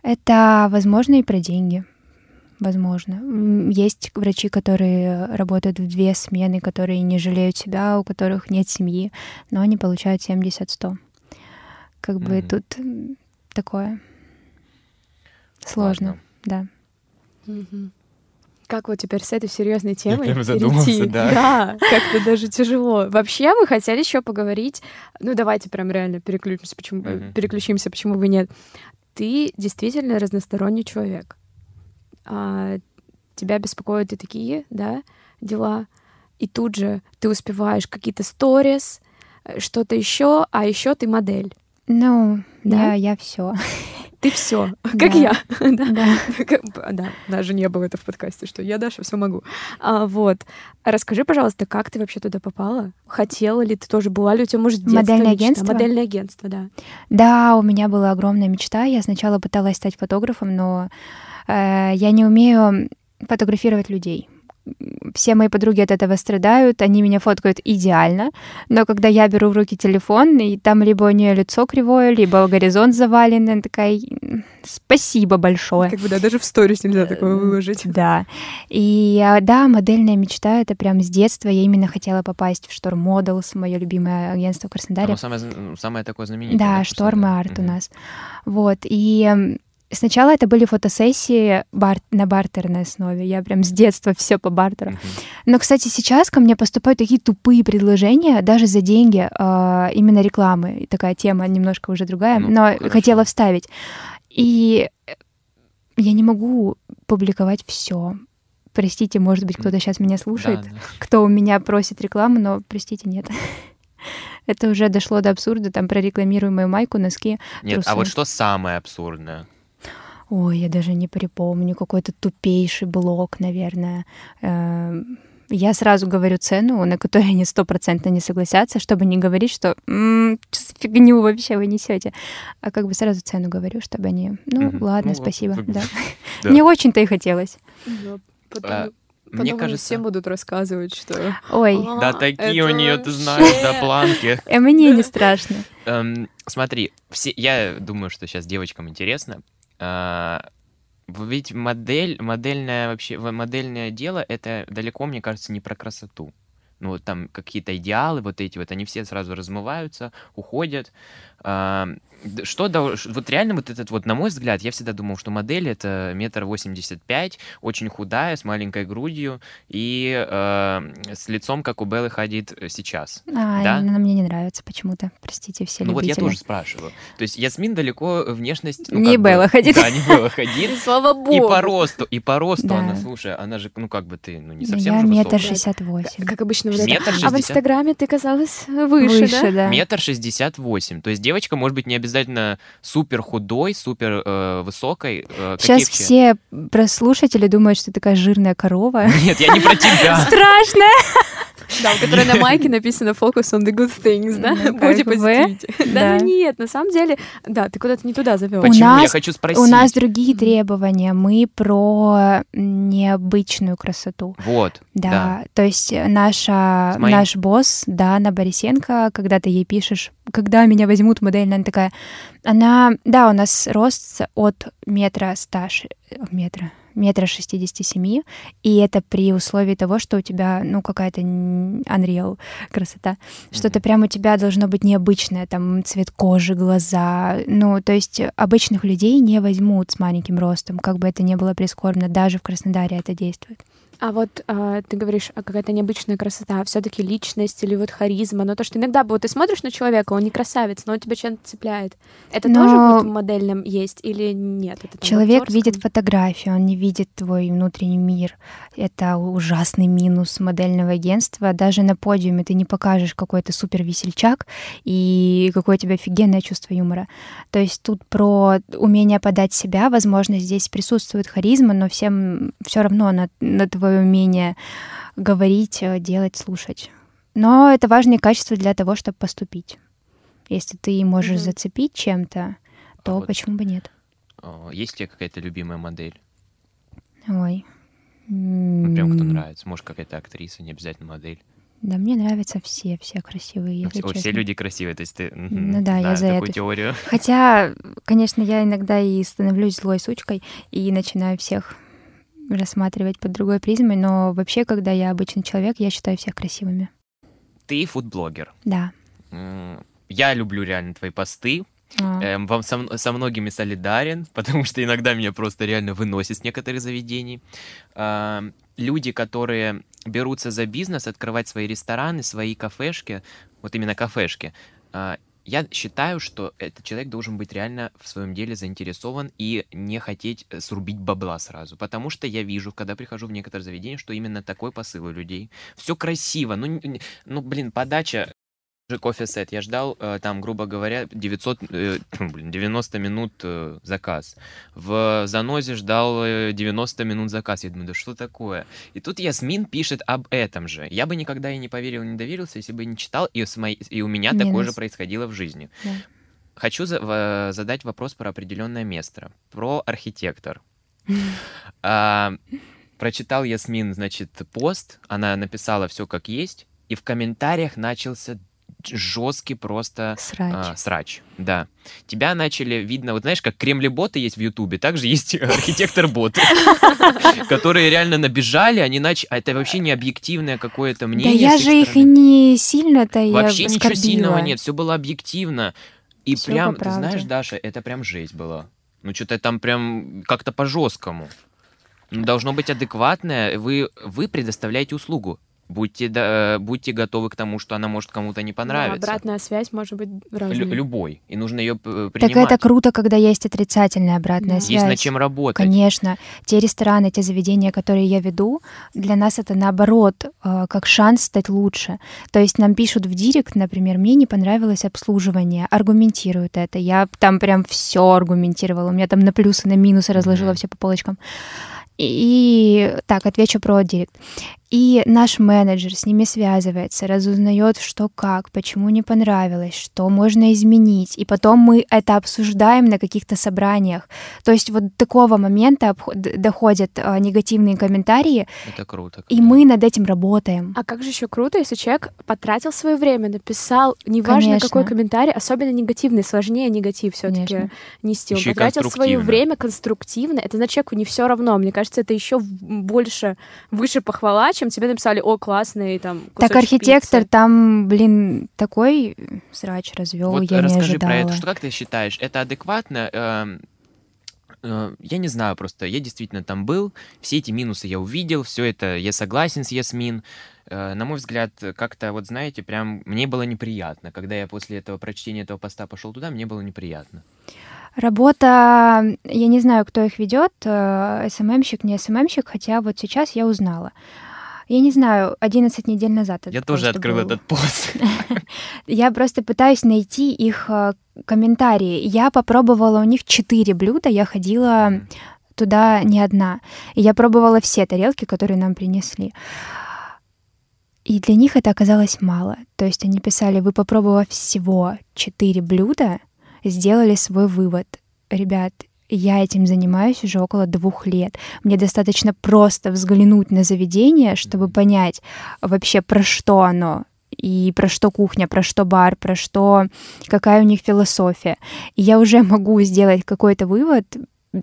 Это, возможно, и про деньги. Возможно. Есть врачи, которые работают в две смены, которые не жалеют себя, у которых нет семьи, но они получают 70-100. Как бы Мгм. тут такое сложно, Ладно. да. Мгм. Как вот теперь с этой серьезной темой прям задумался, перейти? да. Да, как-то даже тяжело. Вообще мы хотели еще поговорить. Ну давайте прям реально переключимся, почему Мгм. переключимся, почему бы нет. Ты действительно разносторонний человек. А, тебя беспокоят и такие, да, дела. И тут же ты успеваешь какие-то сторис, э, что-то еще, а еще ты модель. Ну, Да? я, я все. Ты все, как Да. я. Да. Да. Да, даже не было это в подкасте, что я, Даша, все могу. А, вот. Расскажи, пожалуйста, как ты вообще туда попала? Хотела ли ты тоже? Была ли у тебя, может, Модельное мечта? агентство? Модельное агентство, да. Да, у меня была огромная мечта. Я сначала пыталась стать фотографом, но э, я не умею фотографировать людей. Все мои подруги от этого страдают, они меня фоткают идеально, но когда я беру в руки телефон, и там либо у нее лицо кривое, либо горизонт завален, она такая, «М, спасибо большое. Как бы, да, даже в сторис нельзя такое Э, выложить. Да. И а, да, модельная мечта это прям с детства. Я именно хотела попасть в Шторм Models, мое любимое агентство в Краснодаре. Оно самое, самое такое знаменитое. Да, в Шторм? Арт у Мгм. нас. Вот. И сначала это были фотосессии бар- на бартерной основе. Я прям с детства все по бартеру. Но, кстати, сейчас ко мне поступают такие тупые предложения, даже за деньги, а, именно рекламы. И Такая тема немножко уже другая, Ну, но хорошо. хотела вставить. И э, я не могу публиковать все. Простите, может быть, кто-то сейчас меня слушает, Да, да. кто у меня просит рекламу, но, простите, нет. Это уже дошло до абсурда, там прорекламирую мою майку, носки. Нет, а трусы. вот что самое абсурдное? Ой, я даже не припомню, какой-то тупейший блок, наверное. Эм, Я сразу говорю цену, на которую они стопроцентно не согласятся, чтобы не говорить, что «М, что за фигню вообще вы несете. А как бы сразу цену говорю, чтобы они, ну Мгм. ладно, Ну, спасибо, бы, да. да. Не очень-то и хотелось. Да, потом- А, потом Мне кажется... всем будут рассказывать, что... Ой, «А, Да такие у нее, ты знаешь, до планки. э, мне не страшно. Эм, смотри, все, я думаю, что сейчас девочкам интересно. А, ведь модель, модельное вообще, модельное дело, это далеко, мне кажется, не про красоту. Ну, там какие-то идеалы, вот эти вот, они все сразу размываются, уходят. А, что вот реально вот этот вот, на мой взгляд, я всегда думал, что модель это метр восемьдесят пять, очень худая, с маленькой грудью и э, с лицом, как у Беллы Хадид сейчас. А, Да? она мне не нравится почему-то. Простите, все Ну вот я любители. тоже спрашиваю. То есть Ясмин далеко внешность... ну, Не бы- Белла Хадид. Да, не Белла Хадид. Слава богу! И по росту, и по росту Да. она, слушай, она же, ну как бы ты, ну не Ну, совсем Я метр шестьдесят восемь. Как обычно. Метр А в? Инстаграме ты казалась выше, да? да. Метр шестьдесят восемь. То есть девочка может быть не обязательно супер худой, супер э, высокой. э, Сейчас все прослушатели думают, что ты такая жирная корова. Нет, я не про тебя. Страшно! Да, у которой на майке написано «Focus on the good things», да? Бы, positivity. Да да. ну нет, на самом деле, да, ты куда-то не туда завел. Почему? Я хочу спросить. У нас другие требования. Мы про необычную красоту. Вот, Да, да. то есть наша, наш босс, Дана Борисенко, когда ты ей пишешь, когда меня возьмут модель, она такая, она, да, у нас рост от метра ста, ши- метра, метра шестидесяти семи, и это при условии того, что у тебя, ну, какая-то unreal красота, mm-hmm. что-то прямо у тебя должно быть необычное, там, цвет кожи, глаза, ну, то есть обычных людей не возьмут с маленьким ростом, как бы это ни было прискорбно, даже в Краснодаре это действует. А вот э, ты говоришь, а какая-то необычная красота, все-таки личность или вот харизма, но то, что иногда вот ты смотришь на человека, он не красавец, но он тебя чем-то цепляет. Это но... тоже вот в модельном есть или нет? Это Человек видит фотографию, он не видит твой внутренний мир. Это ужасный минус модельного агентства. Даже на подиуме ты не покажешь какой-то супер весельчак и какое у тебя офигенное чувство юмора. То есть тут про умение подать себя, возможно, здесь присутствует харизма, но всем все равно на, на твой свое умение говорить, э, делать, слушать. Но это важные качества для того, чтобы поступить. Если ты можешь mm-hmm. зацепить чем-то, то а вот почему бы нет? Есть у тебя какая-то любимая модель? Ой. Ну, прям кто нравится. Может, какая-то актриса, не обязательно модель. Да, мне нравятся все, все красивые. Если все, все люди красивые, то есть ты ну, да, я за такую это. теорию. Хотя, конечно, я иногда и становлюсь злой сучкой и начинаю всех рассматривать под другой призмой, но вообще, когда я обычный человек, я считаю всех красивыми. Ты фудблогер. Да. Я люблю реально твои посты. А. Эм, вам со, со многими солидарен, потому что иногда меня просто реально выносит с некоторых заведений. Э, люди, которые берутся за бизнес, открывать свои рестораны, свои кафешки, вот именно кафешки, э, я считаю, что этот человек должен быть реально в своем деле заинтересован и не хотеть э, срубить бабла сразу. Потому что я вижу, когда прихожу в некоторые заведения, что именно такой посыл у людей. Все красиво. Ну, ну блин, подача же кофе-сет. Я ждал э, там, грубо говоря, 900, э, блин, 90 минут э, заказ. В Занозе ждал 90 минут заказ. Я думаю, да что такое? И тут Ясмин пишет об этом же. Я бы никогда и не поверил, не доверился, если бы не читал, и, с моей, и у меня Минус. такое же происходило в жизни. Да. Хочу за, в, задать вопрос про определенное место, про архитектор. А, прочитал Ясмин, значит, пост, она написала все как есть, и в комментариях начался жесткий просто срач. А, срач. Да. Тебя начали видно, вот знаешь, как кремли-боты есть в Ютубе, также есть архитектор-боты, которые реально набежали, они начали... А это вообще не объективное какое-то мнение. Да я же их и не сильно-то Вообще ничего сильного нет, все было объективно. И прям, ты знаешь, Даша, это прям жесть была. Ну, что-то там прям как-то по-жесткому. Ну, должно быть адекватное. Вы, вы предоставляете услугу будьте, да, будьте готовы к тому, что она может кому-то не понравиться. Да, обратная связь может быть разной. Лю- любой. И нужно ее принимать. Так это круто, когда есть отрицательная обратная да. связь. Есть над чем работать. Конечно. Те рестораны, те заведения, которые я веду, для нас это наоборот, э, как шанс стать лучше. То есть нам пишут в директ, например, мне не понравилось обслуживание, аргументируют это. Я там прям все аргументировала. У меня там на плюсы, на минусы разложила mm-hmm. все по полочкам. И так, отвечу про директ. И наш менеджер с ними связывается, разузнает, что как, почему не понравилось, что можно изменить. И потом мы это обсуждаем на каких-то собраниях. То есть вот такого момента доходят а, негативные комментарии. Это круто. И мы над этим работаем. А как же еще круто, если человек потратил свое время, написал, неважно Конечно. какой комментарий, особенно негативный, сложнее негатив все-таки нести. Он еще потратил свое время конструктивно. Это значит, человеку не все равно. Мне кажется, это еще больше, выше похвала, чем тебе написали, о, классный, там, Так архитектор пиццы. там, блин, такой срач развел, вот я расскажи не ожидала. про это, что как ты считаешь, это адекватно? Э, э, я не знаю просто, я действительно там был, все эти минусы я увидел, все это, я согласен с Ясмин. Э, на мой взгляд, как-то, вот знаете, прям мне было неприятно. Когда я после этого прочтения этого поста пошел туда, мне было неприятно. Работа, я не знаю, кто их ведет, э, СММщик, не СММщик, хотя вот сейчас я узнала я не знаю, 11 недель назад. Я тоже открыл был. этот пост. Я просто пытаюсь найти их э, комментарии. Я попробовала у них 4 блюда, я ходила туда не одна. И я пробовала все тарелки, которые нам принесли. И для них это оказалось мало. То есть они писали, вы попробовав всего 4 блюда, сделали свой вывод. Ребят, я этим занимаюсь уже около двух лет. Мне достаточно просто взглянуть на заведение, чтобы понять вообще про что оно, и про что кухня, про что бар, про что какая у них философия. И я уже могу сделать какой-то вывод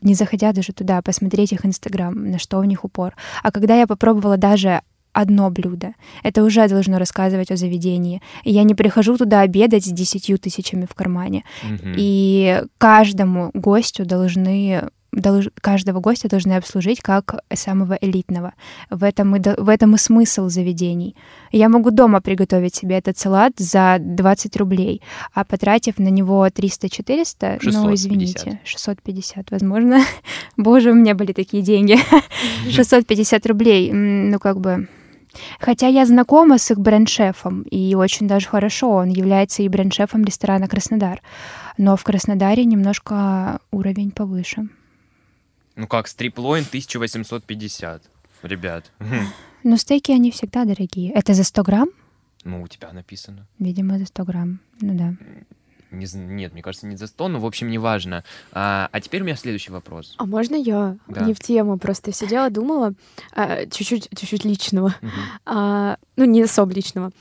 не заходя даже туда, посмотреть их Инстаграм, на что у них упор. А когда я попробовала даже одно блюдо. Это уже должно рассказывать о заведении. Я не прихожу туда обедать с десятью тысячами в кармане. Мгм. И каждому гостю должны долж- каждого гостя должны обслужить как самого элитного. В этом, и, в этом и смысл заведений. Я могу дома приготовить себе этот салат за 20 рублей, а потратив на него 300-400, ну, 650. извините, 650, возможно. Боже, у меня были такие деньги. 650 рублей, ну, как бы... Хотя я знакома с их бренд-шефом, и очень даже хорошо. Он является и бренд-шефом ресторана «Краснодар». Но в Краснодаре немножко уровень повыше. Ну как, стриплоин 1850, ребят. Но стейки, они всегда дорогие. Это за 100 грамм? Ну, у тебя написано. Видимо, за 100 грамм. Ну да. Не нет, мне кажется, не за 100, но, в общем, неважно. А, а теперь у меня следующий вопрос. А можно я? Да. Не в тему, просто сидела, думала, а, чуть-чуть, чуть-чуть личного. А, ну, не особо личного.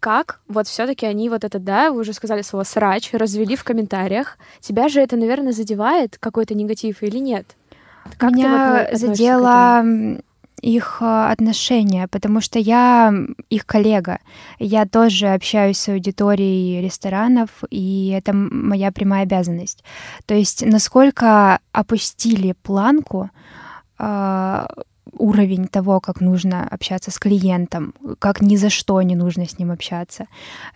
Как вот все-таки они вот это, да, вы уже сказали слово срач, развели в комментариях. Тебя же это, наверное, задевает какой-то негатив или нет? Как ты вот Меня относишься к задело их а, отношения, потому что я их коллега. Я тоже общаюсь с аудиторией ресторанов, и это моя прямая обязанность. То есть насколько опустили планку, а, уровень того, как нужно общаться с клиентом, как ни за что не нужно с ним общаться.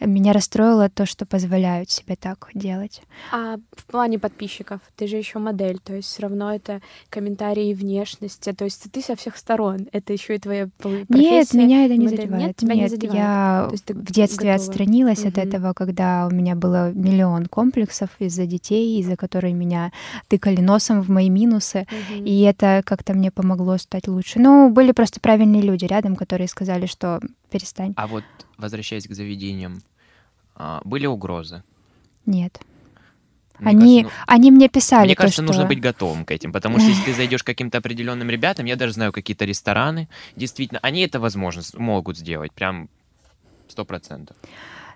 Меня расстроило то, что позволяют себе так делать. А в плане подписчиков, ты же еще модель, то есть все равно это комментарии внешности, то есть ты со всех сторон, это еще и твоя профессия. Нет, меня это не модель. задевает. Нет, тебя не Нет, задевает. я в детстве готова. отстранилась от Мгм. этого, когда у меня было миллион комплексов из-за детей, из-за которых меня тыкали носом в мои минусы. Мгм. И это как-то мне помогло стать лучше. Ну, были просто правильные люди рядом, которые сказали, что перестань. А вот, возвращаясь к заведениям, а, были угрозы? Нет. Мне Они, кажется, они мне ну, писали мне то, кажется, что... нужно быть готовым к этим, потому что если ты зайдешь к каким-то определенным ребятам, я даже знаю какие-то рестораны, действительно, они это возможно с- могут сделать, прям сто процентов.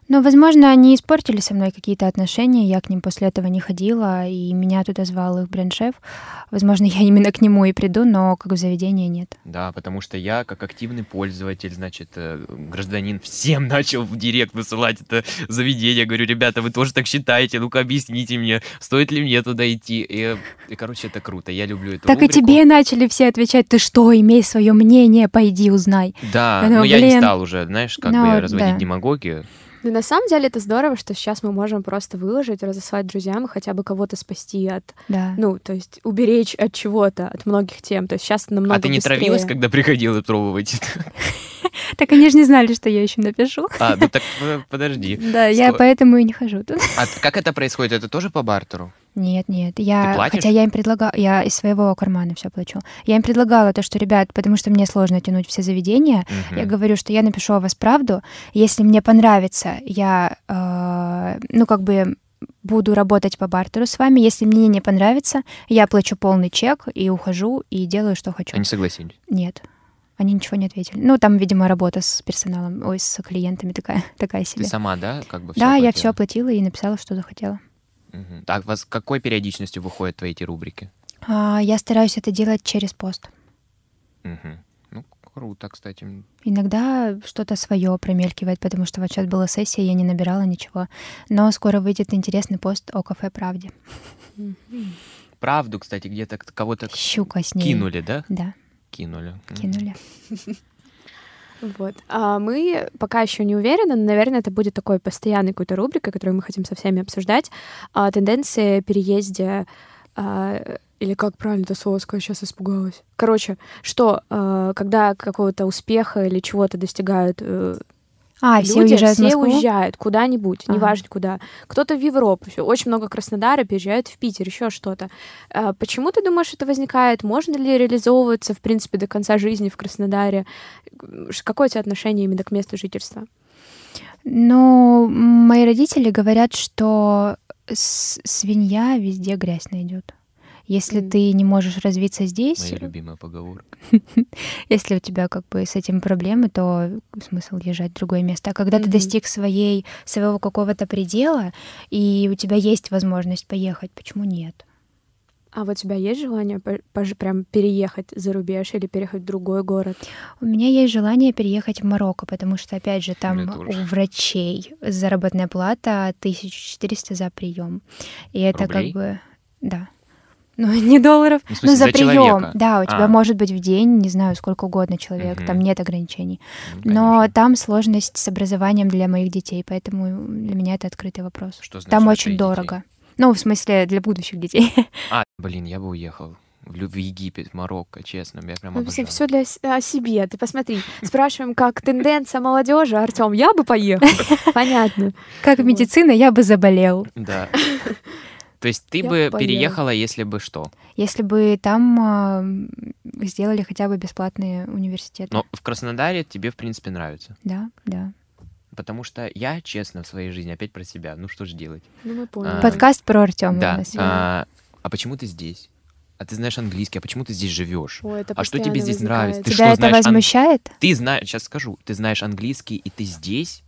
Ну, возможно, они испортили со мной какие-то отношения, я к ним после этого не ходила, и меня туда звал их бренд-шеф. Возможно, я именно к нему и приду, но как в заведение нет. Да, потому что я, как активный пользователь, значит, э, гражданин, всем начал в директ высылать это заведение. Говорю, ребята, вы тоже так считаете? Ну-ка, объясните мне, стоит ли мне туда идти? И, и, короче, это круто, я люблю эту Так и рубрику. тебе начали все отвечать, ты что, имей свое мнение, пойди узнай. Да, Я но я не стал уже, знаешь, как Ну, бы разводить да. демагогию. Ну, на самом деле это здорово, что сейчас мы можем просто выложить, разослать друзьям и хотя бы кого-то спасти от, Да. ну, то есть уберечь от чего-то, от многих тем. То есть сейчас намного а ты не быстрее. травилась, когда приходила пробовать это? Так они же не знали, что я еще напишу. А, ну так э, подожди. Да, я поэтому и не хожу тут. А как это происходит? Это тоже по бартеру? Нет, нет, я, хотя я им предлагала, я из своего кармана все плачу. Я им предлагала то, что, ребят, потому что мне сложно тянуть все заведения, Мгм. я говорю, что я напишу о вас правду. Если мне понравится, я, э, ну, как бы буду работать по бартеру с вами. Если мне не понравится, я плачу полный чек и ухожу и делаю, что хочу. Они согласились. Нет. Они ничего не ответили. Ну, там, видимо, работа с персоналом, ой, с клиентами такая, такая себе. Ты сама, да, как бы да, я оплатила? все оплатила и написала, что захотела. Мгм. Так, вас какой периодичностью выходят твои эти рубрики? А, я стараюсь это делать через пост. Мгм. Ну, круто, кстати. Иногда что-то свое промелькивает, потому что вот сейчас была сессия, я не набирала ничего. Но скоро выйдет интересный пост о кафе «Правде». Правду, кстати, где-то кого-то к- Щука с ней. кинули, да? Да, Кинули. Кинули. Вот. А мы пока еще не уверены, но, наверное, это будет такой постоянной какой-то рубрикой, которую мы хотим со всеми обсуждать. А, тенденции переезде а, или как правильно это слово сказать, сейчас испугалась. Короче, что, а, когда какого-то успеха или чего-то достигают А, все люди, уезжают в все Москву? уезжают куда-нибудь, Ага. неважно куда. Кто-то в Европу, всё. очень много Краснодара переезжают в Питер, еще что-то. А, почему ты думаешь, это возникает? Можно ли реализовываться, в принципе, до конца жизни в Краснодаре? Какое у тебя отношение именно к месту жительства? Ну, мои родители говорят, что свинья везде грязь найдет. Если М. ты не можешь развиться здесь, Моя любимая поговорка. если у тебя как бы с этим проблемы, то смысл езжать в другое место. А когда ты Мгм. достиг своей, своего какого-то предела, и у тебя есть возможность поехать, почему нет? А вот у тебя есть желание по- пож- прям переехать за рубеж или переехать в другой город? У меня есть желание переехать в Марокко, потому что, опять же, там у врачей заработная плата 1400 за прием. И это Рублей? как бы... Да. Ну, не долларов, Ну, смысле, но за, за прием. человека? Да, у тебя А. может быть в день, не знаю, сколько угодно человек, там Мгм. нет ограничений. Ну, Но там сложность с образованием для моих детей, поэтому для меня это открытый вопрос. Что значит там очень детей? дорого. Ну, в смысле, для будущих детей. А, блин, я бы уехал в, Египет, в Марокко, честно, я прям Мы обожаю. все для о себе. Ты посмотри. Спрашиваем, как тенденция молодежи, Артем. Я бы поехал. Понятно. Как Вот. медицина, я бы заболел. Да. То есть ты Я бы поела. переехала, если бы что? Если бы там а, сделали хотя бы бесплатные университеты. Но в Краснодаре тебе, в принципе, нравится. Да, да. Потому что я, честно, в своей жизни, опять про себя, ну что же делать? Ну, мы поняли. А, Подкаст про Артема. да. А, а почему ты здесь? А ты знаешь английский, а почему ты здесь живешь? Ой, это А что тебе здесь нравится? возникает. Ты Тебя что, это знаешь ан- возмущает? Ты знаешь, сейчас скажу, ты знаешь английский, и ты здесь?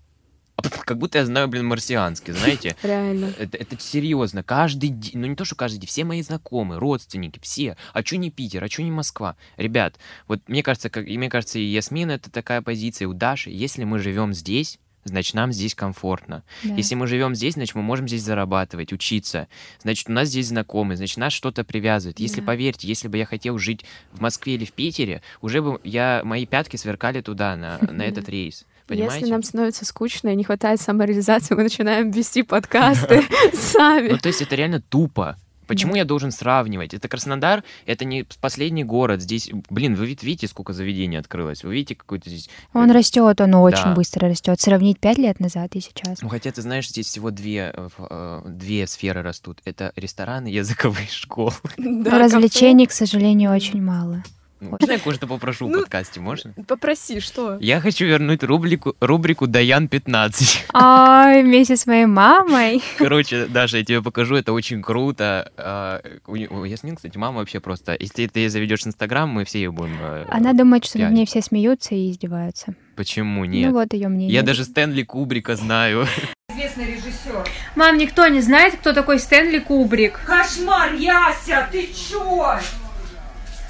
А Как будто я знаю, блин, марсианский, знаете? Реально. Это, это серьезно. Каждый день, ну не то, что каждый день, все мои знакомые, родственники, все. А чё не Питер, а чё не Москва? Ребят, вот мне кажется, как, и мне кажется, и Ясмин это такая позиция, и у Даши, если мы живем здесь, значит, нам здесь комфортно. Да. Если мы живем здесь, значит, мы можем здесь зарабатывать, учиться. Значит, у нас здесь знакомые, значит, нас что-то привязывает. Если, Да. поверьте, если бы я хотел жить в Москве или в Питере, уже бы я, мои пятки сверкали туда, на, на этот рейс. Понимаете? Если нам становится скучно и не хватает самореализации, мы начинаем вести подкасты сами. Ну, то есть это реально тупо. Почему я должен сравнивать? Это Краснодар, это не последний город. Здесь, блин, вы вид- видите, сколько заведений открылось? Вы видите, какой-то здесь... Он растет, он очень быстро растет. Сравнить пять лет назад и сейчас. Ну, хотя, ты знаешь, здесь всего две, э, э, две сферы растут. Это рестораны языковые школы. Да, Развлечений, к сожалению, очень мало. Ну, Можно я кое-что попрошу в Ну, подкасте, можно? Попроси, что? Я хочу вернуть рубрику, рубрику Даян 15. Ай, вместе с моей мамой. Короче, Даша, я тебе покажу, это очень круто. А, У Ясмин, кстати, мама вообще просто... Если ты ее заведешь в Инстаграм, мы все ее будем... э, Она думает, что над ней все смеются и издеваются. Почему нет? Ну вот ее мнение. Я даже Стэнли Кубрика знаю. известный режиссер. Мам, никто не знает, кто такой Стэнли Кубрик. Кошмар, Яся, ты чё?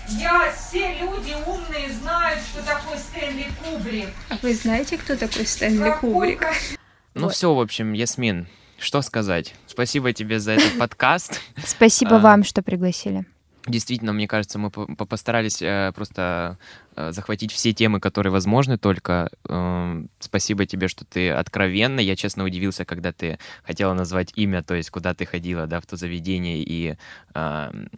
Я, все люди умные знают, что такое Стэнли Кубрик. А вы знаете, кто такой Стэнли Какой Кубрик? кошмар. Ну Вот. все, в общем, Ясмин, что сказать? Спасибо тебе за этот подкаст. Спасибо А. вам, что пригласили. Действительно, мне кажется, мы по- по- постарались э, просто э, захватить все темы, которые возможны только. Эм, Спасибо тебе, что ты откровенна. Я, честно, удивился, когда ты хотела назвать имя, то есть куда ты ходила, да, в то заведение, и эм,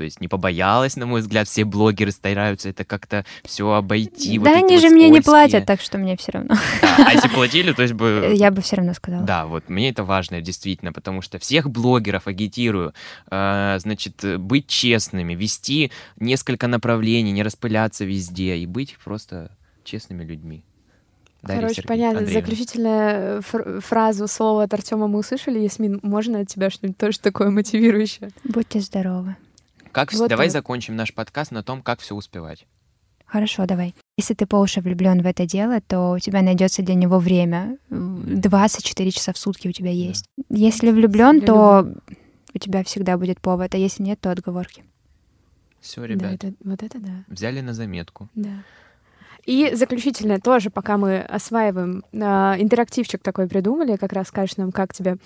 то есть не побоялась, на мой взгляд, все блогеры стараются это как-то все обойти. вот да эти они вот же мне не платят, так что мне все равно. Да, А если платили, то есть бы... Я бы все равно сказала. Да, вот мне это важно, действительно, потому что всех блогеров агитирую, э, значит, быть честными, вести несколько направлений, не распыляться везде и быть просто честными людьми. Дарья Короче, Сергей- понятно. Андреевна. Заключительная фр- фразу, слово от Артема мы услышали. Ясмин, можно от тебя что-нибудь тоже такое мотивирующее? Будьте здоровы. Как, Вот давай так. закончим наш подкаст на том, как все успевать. Хорошо, давай. Если ты по уши влюблен в это дело, то у тебя найдется для него время. М, 24 часа в сутки у тебя есть. Если влюблен, то у тебя всегда будет повод, а если нет, то отговорки. Все, Да, ребят, это- вот это да. взяли на заметку. Да. И заключительное тоже, пока мы осваиваем, а, интерактивчик такой придумали, как раз скажешь нам, как тебе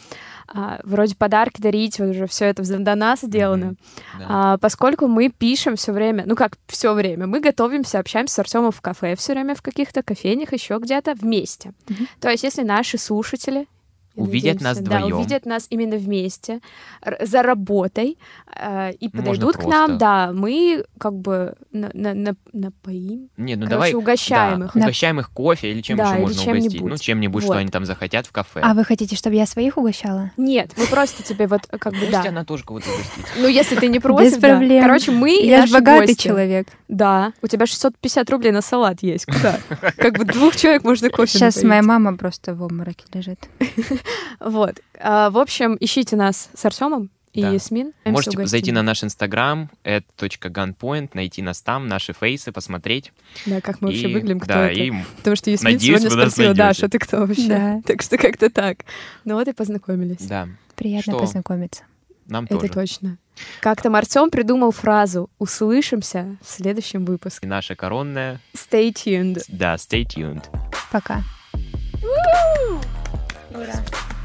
а, вроде подарки дарить, вот уже все это до нас сделано. Мгм. Да. А, поскольку мы пишем все время, ну как все время, мы готовимся, общаемся с Артемом в кафе все время, в каких-то кофейнях, еще где-то вместе. Мгм. То есть, если наши слушатели Увидят нас да, вдвоем. увидят нас именно вместе, за работой, э, и Можно подойдут к нам, просто. да, мы как бы на, на, на- напоим, Не, ну короче, давай... угощаем да, их. угощаем их кофе или чем Да, еще или можно угостить. чем-нибудь. Ну, чем-нибудь, Вот. что они там захотят в кафе. А вы хотите, чтобы я своих угощала? Нет, мы просто тебе вот как бы, Пусть да. она тоже кого-то угостит. Ну, если ты не против, Без да. проблем. Короче, мы я же богатый человек. Да, у тебя 650 рублей на салат есть. Куда? Как бы двух человек можно кофе Сейчас моя мама просто в обмороке лежит. Вот. А, В общем, ищите нас с Артемом и Да. Ясмин. Можете зайти на наш инстаграм, gunpoint, найти нас там, наши фейсы, посмотреть. Да, как мы вообще выглядим, кто да, это. и Потому что Ясмин надеюсь, сегодня спросила. Даша, ты кто вообще? Да. Так что как-то так. Ну вот и познакомились. да. Приятно Что? познакомиться. Нам Это тоже. точно. Как там Артем придумал фразу «Услышимся в следующем выпуске». И наша коронная... Stay tuned. Да, stay tuned. Пока. Gracias.